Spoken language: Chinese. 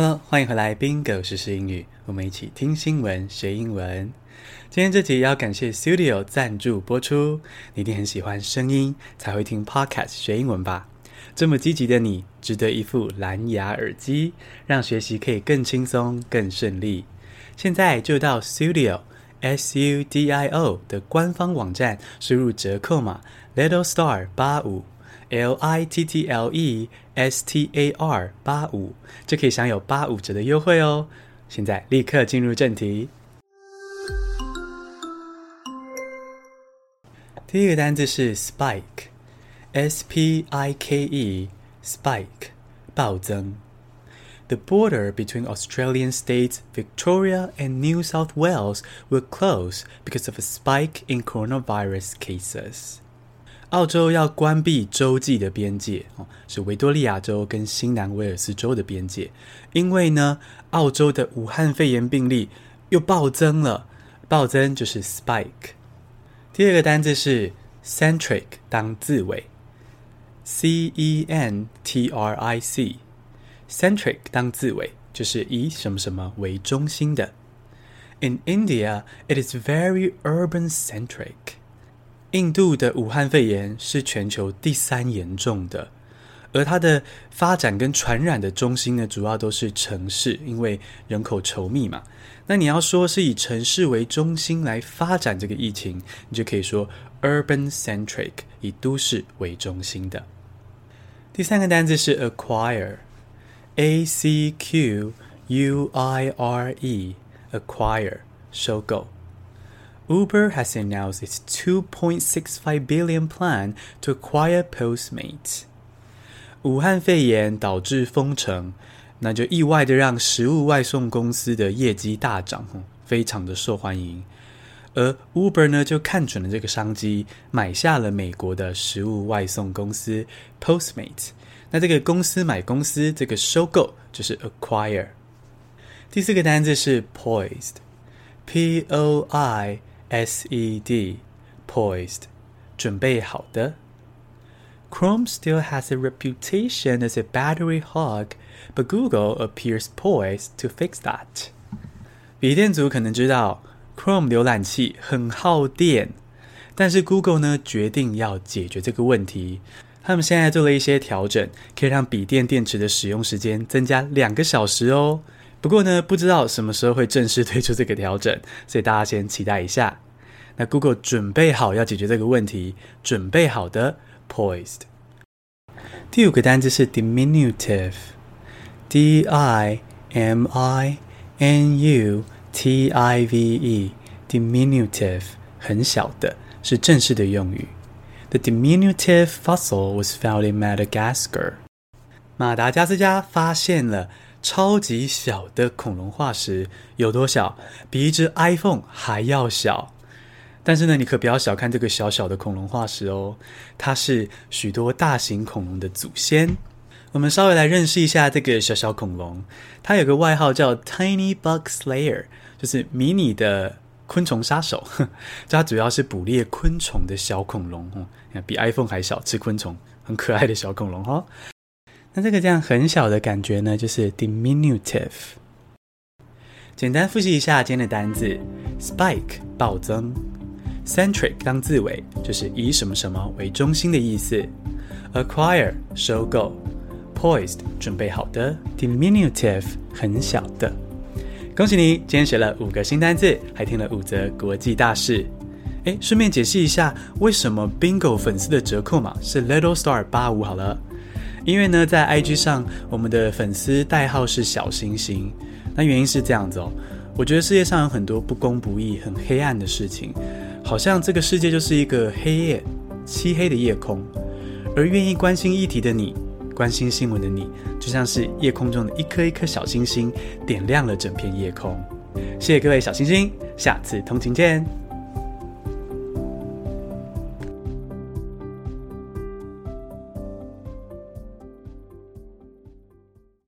Hello，欢迎回来，Bingo 时英语，我们一起听新闻学英文。今天这集要感谢 Studio 赞助播出。你一定很喜欢声音，才会听 Podcast 学英文吧？这么积极的你，值得一副蓝牙耳机，让学习可以更轻松、更顺利。现在就到 Studio S U D I O 的官方网站，输入折扣码 Little Star 八五。L I T T L E S T A R 八五就可以享有八五折的优惠哦！现在立刻进入正题。第一个单字是 spike，S P I K E，spike 暴增。The border between Australian states Victoria and New South Wales will close because of a spike in coronavirus cases. 澳洲要关闭洲际的边界哦，是维多利亚州跟新南威尔斯州的边界，因为呢，澳洲的武汉肺炎病例又暴增了，暴增就是 spike。第二个单字是 centric 当字尾，c e n t r i c，centric 当字尾就是以什么什么为中心的。In India, it is very urban centric. 印度的武汉肺炎是全球第三严重的，而它的发展跟传染的中心呢，主要都是城市，因为人口稠密嘛。那你要说是以城市为中心来发展这个疫情，你就可以说 urban centric，以都市为中心的。第三个单字是 acquire，a c q u i r e，acquire 收购。Uber has announced its 2.65 billion plan to acquire Postmates。武汉肺炎导致封城，那就意外的让食物外送公司的业绩大涨，非常的受欢迎。而 Uber 呢，就看准了这个商机，买下了美国的食物外送公司 Postmates。那这个公司买公司，这个收购就是 acquire。第四个单字是 poised，P O I。S-E-D, poised, 准备好的。Chrome still has a reputation as a battery hog, but Google appears poised to fix that. 笔电族可能知道，Chrome 浏览器很耗电，但是 Google 呢，决定要解决这个问题。他们现在做了一些调整，可以让笔电电池的使用时间增加两个小时哦。不过呢，不知道什么时候会正式推出这个调整，所以大家先期待一下。那 Google 准备好要解决这个问题，准备好的 poised。第五个单字是 diminutive，D I M I N U T I V E，diminutive 很小的，是正式的用语。The diminutive fossil was found in Madagascar。马达加斯加发现了。超级小的恐龙化石有多小？比一只 iPhone 还要小。但是呢，你可不要小看这个小小的恐龙化石哦，它是许多大型恐龙的祖先。我们稍微来认识一下这个小小恐龙，它有个外号叫 Tiny Bug Slayer，就是迷你的昆虫杀手。它主要是捕猎昆虫的小恐龙哦，比 iPhone 还小，吃昆虫，很可爱的小恐龙哦。那这个这样很小的感觉呢，就是 diminutive。简单复习一下今天的单字：spike 暴增，centric 当字尾，就是以什么什么为中心的意思；acquire 收购；poised 准备好的；diminutive 很小的。恭喜你，今天学了五个新单字，还听了五则国际大事。哎，顺便解释一下，为什么 Bingo 粉丝的折扣码是 Little Star 八五好了。因为呢，在 IG 上，我们的粉丝代号是小星星。那原因是这样子哦，我觉得世界上有很多不公不义、很黑暗的事情，好像这个世界就是一个黑夜、漆黑的夜空。而愿意关心议题的你，关心新闻的你，就像是夜空中的一颗一颗小星星，点亮了整片夜空。谢谢各位小星星，下次通勤见。